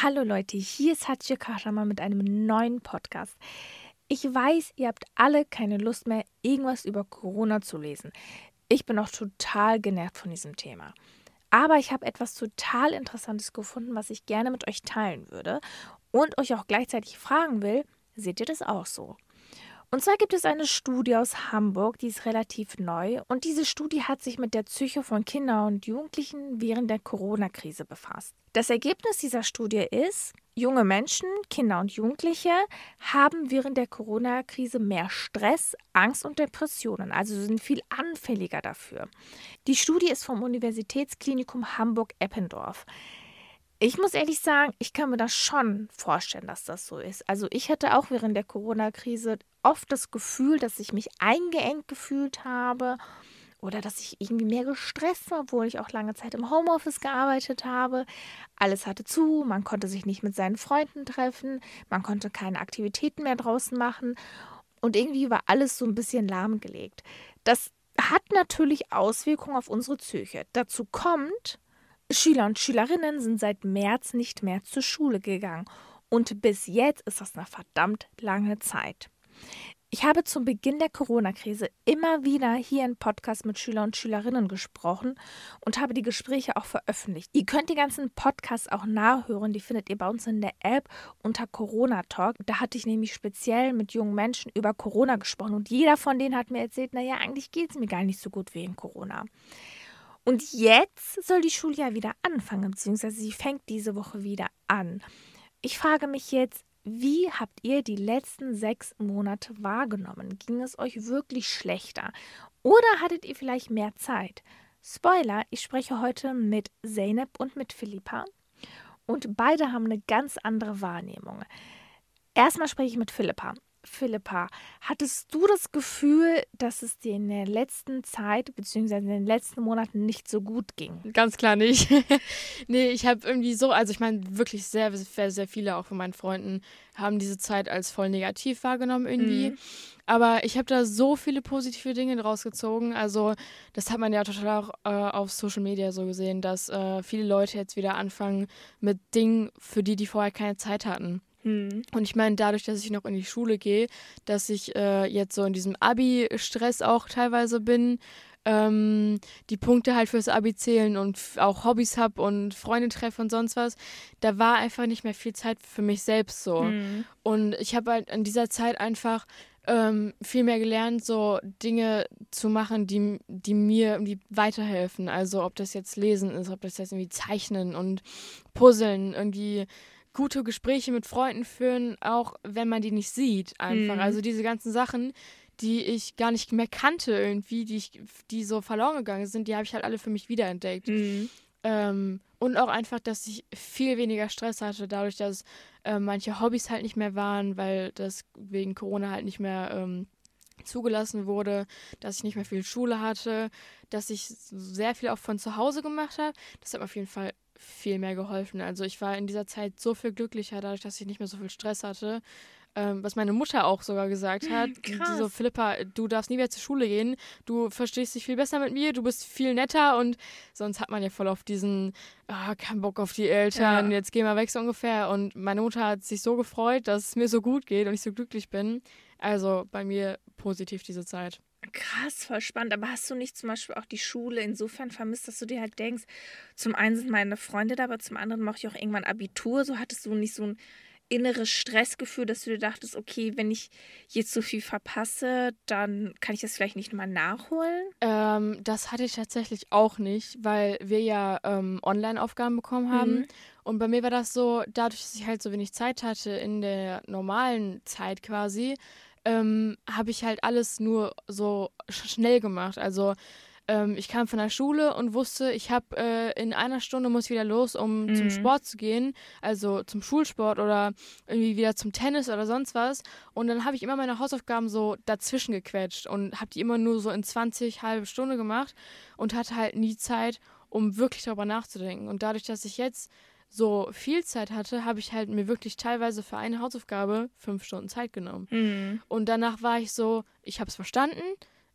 Hallo Leute, hier ist Hatje Kashama mit einem neuen Podcast. Ich weiß, ihr habt alle keine Lust mehr, irgendwas über Corona zu lesen. Ich bin auch total genervt von diesem Thema. Aber ich habe etwas total Interessantes gefunden, was ich gerne mit euch teilen würde und euch auch gleichzeitig fragen will, seht ihr das auch so? Und zwar gibt es eine Studie aus Hamburg, die ist relativ neu. Und diese Studie hat sich mit der Psyche von Kindern und Jugendlichen während der Corona-Krise befasst. Das Ergebnis dieser Studie ist, junge Menschen, Kinder und Jugendliche haben während der Corona-Krise mehr Stress, Angst und Depressionen, also sind viel anfälliger dafür. Die Studie ist vom Universitätsklinikum Hamburg-Eppendorf. Ich muss ehrlich sagen, ich kann mir das schon vorstellen, dass das so ist. Also ich hatte auch während der Corona-Krise oft das Gefühl, dass ich mich eingeengt gefühlt habe oder dass ich irgendwie mehr gestresst war, obwohl ich auch lange Zeit im Homeoffice gearbeitet habe. Alles hatte zu, man konnte sich nicht mit seinen Freunden treffen, man konnte keine Aktivitäten mehr draußen machen und irgendwie war alles so ein bisschen lahmgelegt. Das hat natürlich Auswirkungen auf unsere Psyche. Dazu kommt, Schüler und Schülerinnen sind seit März nicht mehr zur Schule gegangen. Und bis jetzt ist das eine verdammt lange Zeit. Ich habe zum Beginn der Corona-Krise immer wieder hier im Podcast mit Schüler und Schülerinnen gesprochen und habe die Gespräche auch veröffentlicht. Ihr könnt die ganzen Podcasts auch nachhören, die findet ihr bei uns in der App unter Corona Talk. Da hatte ich nämlich speziell mit jungen Menschen über Corona gesprochen und jeder von denen hat mir erzählt, naja, eigentlich geht es mir gar nicht so gut wegen Corona. Und jetzt soll die Schule ja wieder anfangen, beziehungsweise sie fängt diese Woche wieder an. Ich frage mich jetzt, wie habt ihr die letzten sechs Monate wahrgenommen? Ging es euch wirklich schlechter? Oder hattet ihr vielleicht mehr Zeit? Spoiler, ich spreche heute mit Zeynep und mit Philippa. Und beide haben eine ganz andere Wahrnehmung. Erstmal spreche ich mit Philippa. Philippa, hattest du das Gefühl, dass es dir in der letzten Zeit bzw. in den letzten Monaten nicht so gut ging? Ganz klar nicht. nee, ich habe irgendwie so, also ich meine wirklich sehr, sehr, sehr viele auch von meinen Freunden haben diese Zeit als voll negativ wahrgenommen irgendwie. Mhm. Aber ich habe da so viele positive Dinge draus gezogen. Also das hat man ja total auch äh, auf Social Media so gesehen, dass äh, viele Leute jetzt wieder anfangen mit Dingen, für die die vorher keine Zeit hatten. Mhm. Und ich meine, dadurch, dass ich noch in die Schule gehe, dass ich äh, jetzt so in diesem Abi-Stress auch teilweise bin, ähm, die Punkte halt fürs Abi zählen und auch Hobbys habe und Freunde treffe und sonst was, da war einfach nicht mehr viel Zeit für mich selbst so. Mhm. Und ich habe halt in dieser Zeit einfach ähm, viel mehr gelernt, so Dinge zu machen, die, die mir irgendwie weiterhelfen. Also ob das jetzt Lesen ist, ob das jetzt irgendwie Zeichnen und Puzzeln, irgendwie gute Gespräche mit Freunden führen, auch wenn man die nicht sieht, einfach. Mhm. Also diese ganzen Sachen, die ich gar nicht mehr kannte irgendwie, die ich, die so verloren gegangen sind, die habe ich halt alle für mich wiederentdeckt. Mhm. Ähm, und auch einfach, dass ich viel weniger Stress hatte, dadurch, dass äh, manche Hobbys halt nicht mehr waren, weil das wegen Corona halt nicht mehr ähm, zugelassen wurde, dass ich nicht mehr viel Schule hatte, dass ich sehr viel auch von zu Hause gemacht habe. Das hat mir auf jeden Fall viel mehr geholfen. Also ich war in dieser Zeit so viel glücklicher, dadurch, dass ich nicht mehr so viel Stress hatte. Ähm, was meine Mutter auch sogar gesagt hat. Krass. So, Philippa, du darfst nie mehr zur Schule gehen. Du verstehst dich viel besser mit mir, du bist viel netter und sonst hat man ja voll auf diesen, oh, kein Bock auf die Eltern, ja. jetzt geh mal weg so ungefähr. Und meine Mutter hat sich so gefreut, dass es mir so gut geht und ich so glücklich bin. Also bei mir positiv diese Zeit. Krass, voll spannend. Aber hast du nicht zum Beispiel auch die Schule insofern vermisst, dass du dir halt denkst, zum einen sind meine Freunde da, aber zum anderen mache ich auch irgendwann Abitur. So hattest du nicht so ein inneres Stressgefühl, dass du dir dachtest, okay, wenn ich jetzt so viel verpasse, dann kann ich das vielleicht nicht nochmal nachholen? Ähm, das hatte ich tatsächlich auch nicht, weil wir ja ähm, Online-Aufgaben bekommen haben. Mhm. Und bei mir war das so, dadurch, dass ich halt so wenig Zeit hatte in der normalen Zeit quasi, ähm, habe ich halt alles nur so schnell gemacht. Also ähm, ich kam von der Schule und wusste, ich habe äh, in einer Stunde muss ich wieder los, um mhm. zum Sport zu gehen, also zum Schulsport oder irgendwie wieder zum Tennis oder sonst was. Und dann habe ich immer meine Hausaufgaben so dazwischen gequetscht und habe die immer nur so in 20 halbe Stunde gemacht und hatte halt nie Zeit, um wirklich darüber nachzudenken. Und dadurch, dass ich jetzt so viel Zeit hatte, habe ich halt mir wirklich teilweise für eine Hausaufgabe fünf Stunden Zeit genommen. Mhm. Und danach war ich so, ich habe es verstanden,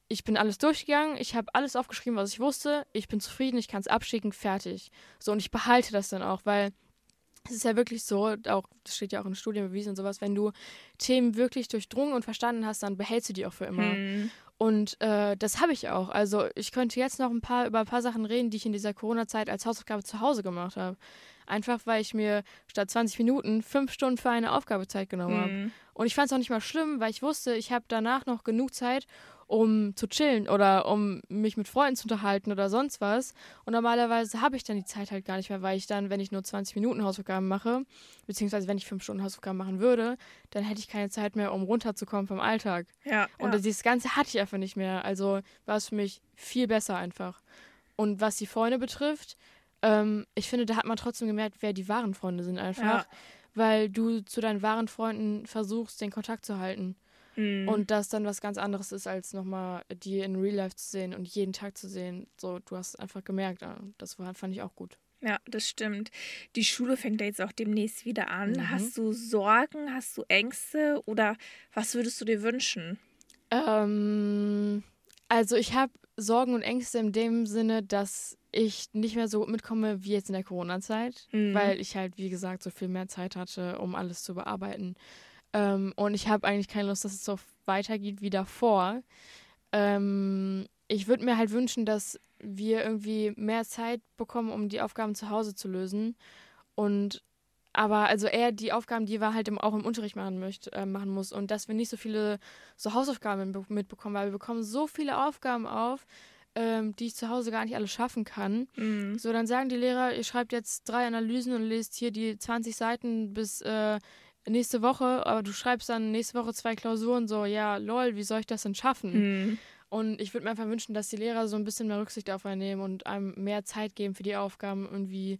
ich bin alles durchgegangen, ich habe alles aufgeschrieben, was ich wusste, ich bin zufrieden, ich kann es abschicken, fertig. So, und ich behalte das dann auch, weil es ist ja wirklich so, auch das steht ja auch in Studien bewiesen und sowas, wenn du Themen wirklich durchdrungen und verstanden hast, dann behältst du die auch für immer. Hm. Und äh, das habe ich auch. Also ich könnte jetzt noch ein paar über ein paar Sachen reden, die ich in dieser Corona-Zeit als Hausaufgabe zu Hause gemacht habe. Einfach weil ich mir statt 20 Minuten fünf Stunden für eine Aufgabe Zeit genommen habe. Hm. Und ich fand es auch nicht mal schlimm, weil ich wusste, ich habe danach noch genug Zeit, um zu chillen oder um mich mit Freunden zu unterhalten oder sonst was. Und normalerweise habe ich dann die Zeit halt gar nicht mehr, weil ich dann, wenn ich nur 20 Minuten Hausaufgaben mache, beziehungsweise wenn ich fünf Stunden Hausaufgaben machen würde, dann hätte ich keine Zeit mehr, um runterzukommen vom Alltag. Ja. Und ja. dieses Ganze hatte ich einfach nicht mehr. Also war es für mich viel besser einfach. Und was die Freunde betrifft, ähm, ich finde, da hat man trotzdem gemerkt, wer die wahren Freunde sind einfach. Ja. Weil du zu deinen wahren Freunden versuchst, den Kontakt zu halten. Hm. Und das dann was ganz anderes ist, als nochmal die in Real Life zu sehen und jeden Tag zu sehen. So, du hast einfach gemerkt, ah, das war, fand ich auch gut. Ja, das stimmt. Die Schule fängt ja jetzt auch demnächst wieder an. Mhm. Hast du Sorgen, hast du Ängste oder was würdest du dir wünschen? Ähm, also ich habe Sorgen und Ängste in dem Sinne, dass ich nicht mehr so gut mitkomme wie jetzt in der Corona-Zeit, Mhm. weil ich halt, wie gesagt, so viel mehr Zeit hatte, um alles zu bearbeiten. Ähm, und ich habe eigentlich keine Lust, dass es so weitergeht wie davor. Ähm, ich würde mir halt wünschen, dass wir irgendwie mehr Zeit bekommen, um die Aufgaben zu Hause zu lösen. Und aber also eher die Aufgaben, die wir halt im, auch im Unterricht machen möcht, äh, machen muss. Und dass wir nicht so viele so Hausaufgaben be- mitbekommen, weil wir bekommen so viele Aufgaben auf, ähm, die ich zu Hause gar nicht alle schaffen kann. Mhm. So, dann sagen die Lehrer, ihr schreibt jetzt drei Analysen und lest hier die 20 Seiten bis äh, nächste Woche, aber du schreibst dann nächste Woche zwei Klausuren, so, ja, lol, wie soll ich das denn schaffen? Mhm. Und ich würde mir einfach wünschen, dass die Lehrer so ein bisschen mehr Rücksicht auf einen nehmen und einem mehr Zeit geben für die Aufgaben, irgendwie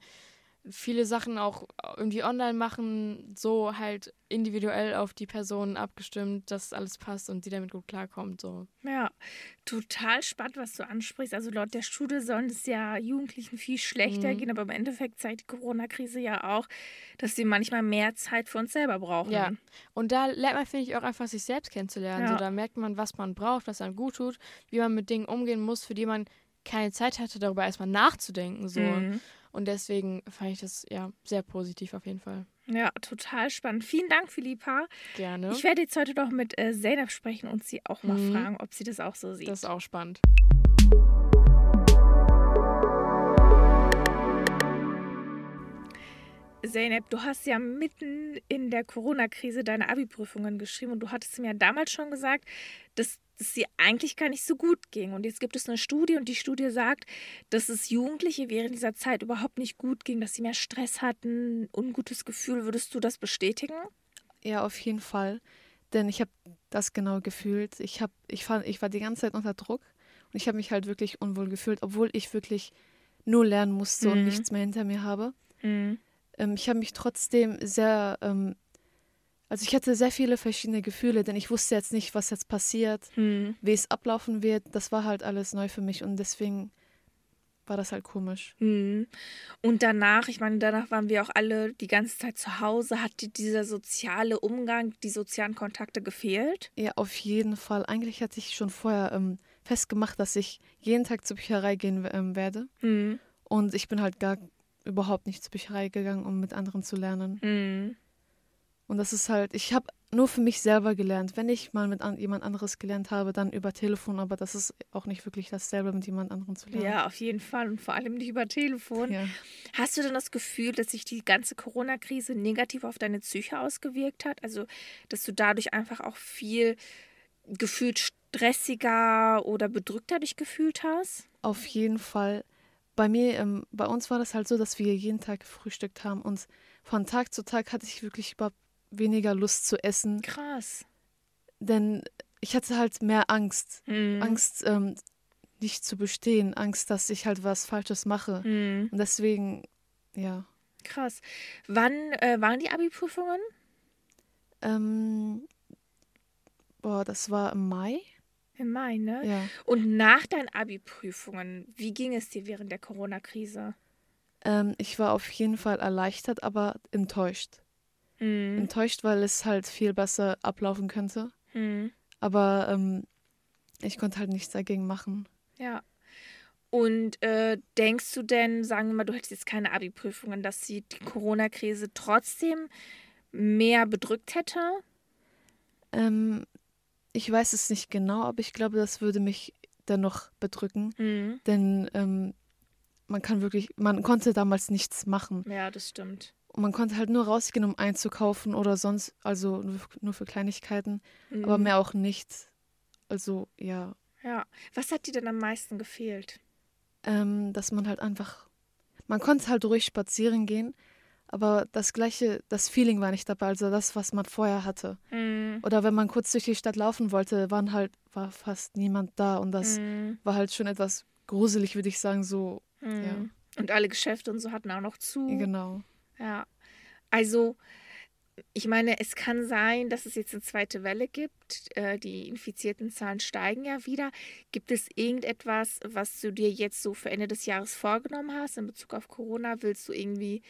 viele Sachen auch irgendwie online machen, so halt individuell auf die Person abgestimmt, dass alles passt und sie damit gut klarkommt. So. Ja, total spannend, was du ansprichst. Also laut der Studie sollen es ja Jugendlichen viel schlechter Mhm. gehen, aber im Endeffekt zeigt die Corona-Krise ja auch, dass wir manchmal mehr Zeit für uns selber brauchen. Ja. Und da lernt man, finde ich, auch einfach sich selbst kennenzulernen. Ja. So, da merkt man, was man braucht, was einem gut tut, wie man mit Dingen umgehen muss, für die man keine Zeit hatte, darüber erstmal nachzudenken. So. Mhm. Und deswegen fand ich das ja sehr positiv auf jeden Fall. Ja, total spannend. Vielen Dank, Philippa. Gerne. Ich werde jetzt heute noch mit äh, Zeynep sprechen und sie auch mal Mhm. fragen, ob sie das auch so sieht. das ist auch spannend. Zeynep, du hast ja mitten in der Corona-Krise deine Abi-Prüfungen geschrieben und du hattest mir ja damals schon gesagt, dass es dir eigentlich gar nicht so gut ging. Und jetzt gibt es eine Studie und die Studie sagt, dass es Jugendliche während dieser Zeit überhaupt nicht gut ging, dass sie mehr Stress hatten, ungutes Gefühl. Würdest du das bestätigen? Ja, auf jeden Fall. Denn ich habe das genau gefühlt. Ich, hab, ich, fand, ich war die ganze Zeit unter Druck und ich habe mich halt wirklich unwohl gefühlt, obwohl ich wirklich nur lernen musste und Mhm. nichts mehr hinter mir habe. Mhm. Ähm, ich habe mich trotzdem sehr, ähm, also ich hatte sehr viele verschiedene Gefühle, denn ich wusste jetzt nicht, was jetzt passiert, Mhm. wie es ablaufen wird. Das war halt alles neu für mich und deswegen war das halt komisch. Mhm. Und danach, ich meine, danach waren wir auch alle die ganze Zeit zu Hause. Hat dir dieser soziale Umgang, die sozialen Kontakte gefehlt? Ja, auf jeden Fall. Eigentlich hatte ich schon vorher ähm, festgemacht, dass ich jeden Tag zur Bücherei gehen ähm, werde. Mhm. Und ich bin halt gar überhaupt nicht zur Bücherei gegangen, um mit anderen zu lernen. Mhm. Und das ist halt, ich habe nur für mich selber gelernt. Wenn ich mal mit an, jemand anderes gelernt habe, dann über Telefon, aber das ist auch nicht wirklich dasselbe, mit jemand anderem zu lernen. Ja, auf jeden Fall und vor allem nicht über Telefon. Ja. Hast du denn das Gefühl, dass sich die ganze Corona-Krise negativ auf deine Psyche ausgewirkt hat? Also, dass du dadurch einfach auch viel gefühlt stressiger oder bedrückter dich gefühlt hast? Auf jeden Fall. Bei mir, ähm, bei uns war das halt so, dass wir jeden Tag gefrühstückt haben und von Tag zu Tag hatte ich wirklich überhaupt weniger Lust zu essen, Krass. denn ich hatte halt mehr Angst. Mhm. Angst, ähm, nicht zu bestehen, Angst, dass ich halt was Falsches mache. Mhm. Und deswegen, ja. Krass. Wann äh, waren die Abi-Prüfungen? Ähm, boah, das war im Mai. Im Mai, ne? Ja. Und nach deinen Abi-Prüfungen, wie ging es dir während der Corona-Krise? Ähm, ich war auf jeden Fall erleichtert, aber enttäuscht. Mhm. Enttäuscht, weil es halt viel besser ablaufen könnte. Mhm. Aber ähm, ich konnte halt nichts dagegen machen. Ja. Und äh, denkst du denn, sagen wir mal, du hättest jetzt keine Abi-Prüfungen, dass sie die Corona-Krise trotzdem mehr bedrückt hätte? Ähm, ich weiß es nicht genau, aber ich glaube, das würde mich dennoch bedrücken. Mhm. Denn ähm, man kann wirklich, man konnte damals nichts machen. Ja, das stimmt. Und man konnte halt nur rausgehen, um einzukaufen oder sonst, also nur, für Kleinigkeiten, aber Mhm. mehr auch nicht. Also ja, Ja. Was hat dir denn am meisten gefehlt? ähm, dass man halt einfach, man konnte halt ruhig spazieren gehen, aber das gleiche, das Feeling war nicht dabei, also das, was man vorher hatte. Mhm. Oder wenn man kurz durch die Stadt laufen wollte, waren halt, war fast niemand da und das Mhm. war halt schon etwas gruselig, würde ich sagen, so, Mhm. Und alle Geschäfte und so hatten auch noch zu. genau. Ja. Also, ich meine, es kann sein, dass es jetzt eine zweite Welle gibt. Äh, die infizierten Zahlen steigen ja wieder. Gibt es irgendetwas, was du dir jetzt so für Ende des Jahres vorgenommen hast in Bezug auf Corona? Willst du irgendwie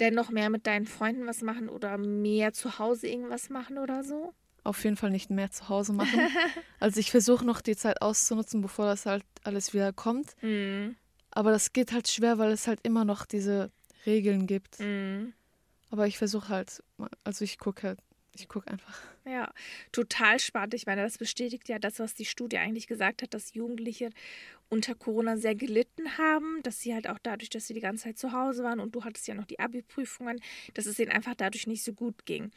dennoch mehr mit deinen Freunden was machen oder mehr zu Hause irgendwas machen oder so? Auf jeden Fall nicht mehr zu Hause machen. also ich versuche noch die Zeit auszunutzen, bevor das halt alles wieder kommt. Mhm. Aber das geht halt schwer, weil es halt immer noch diese Regeln gibt. Mhm. Aber ich versuche halt, also ich gucke, ich gucke einfach. Ja, total spannend. Ich meine, das bestätigt ja das, was die Studie eigentlich gesagt hat, dass Jugendliche unter Corona sehr gelitten haben, dass sie halt auch dadurch, dass sie die ganze Zeit zu Hause waren und du hattest ja noch die Abi-Prüfungen, dass es ihnen einfach dadurch nicht so gut ging.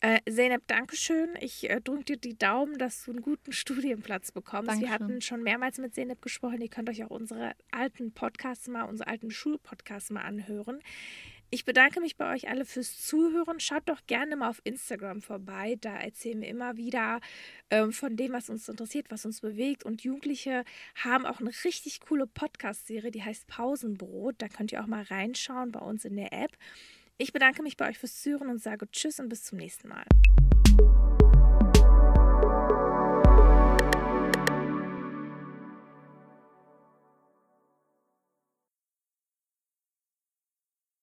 Äh, Zeynep, Dankeschön. Ich äh, drücke dir die Daumen, dass du einen guten Studienplatz bekommst. Wir Dankeschön. hatten schon mehrmals mit Zeynep gesprochen. Ihr könnt euch auch unsere alten Podcasts mal, unsere alten Schulpodcasts mal anhören. Ich bedanke mich bei euch alle fürs Zuhören. Schaut doch gerne mal auf Instagram vorbei. Da erzählen wir immer wieder ähm, von dem, was uns interessiert, was uns bewegt. Und Jugendliche haben auch eine richtig coole Podcast-Serie, die heißt Pausenbrot. Da könnt ihr auch mal reinschauen bei uns in der App. Ich bedanke mich bei euch fürs Zuhören und sage Tschüss und bis zum nächsten Mal.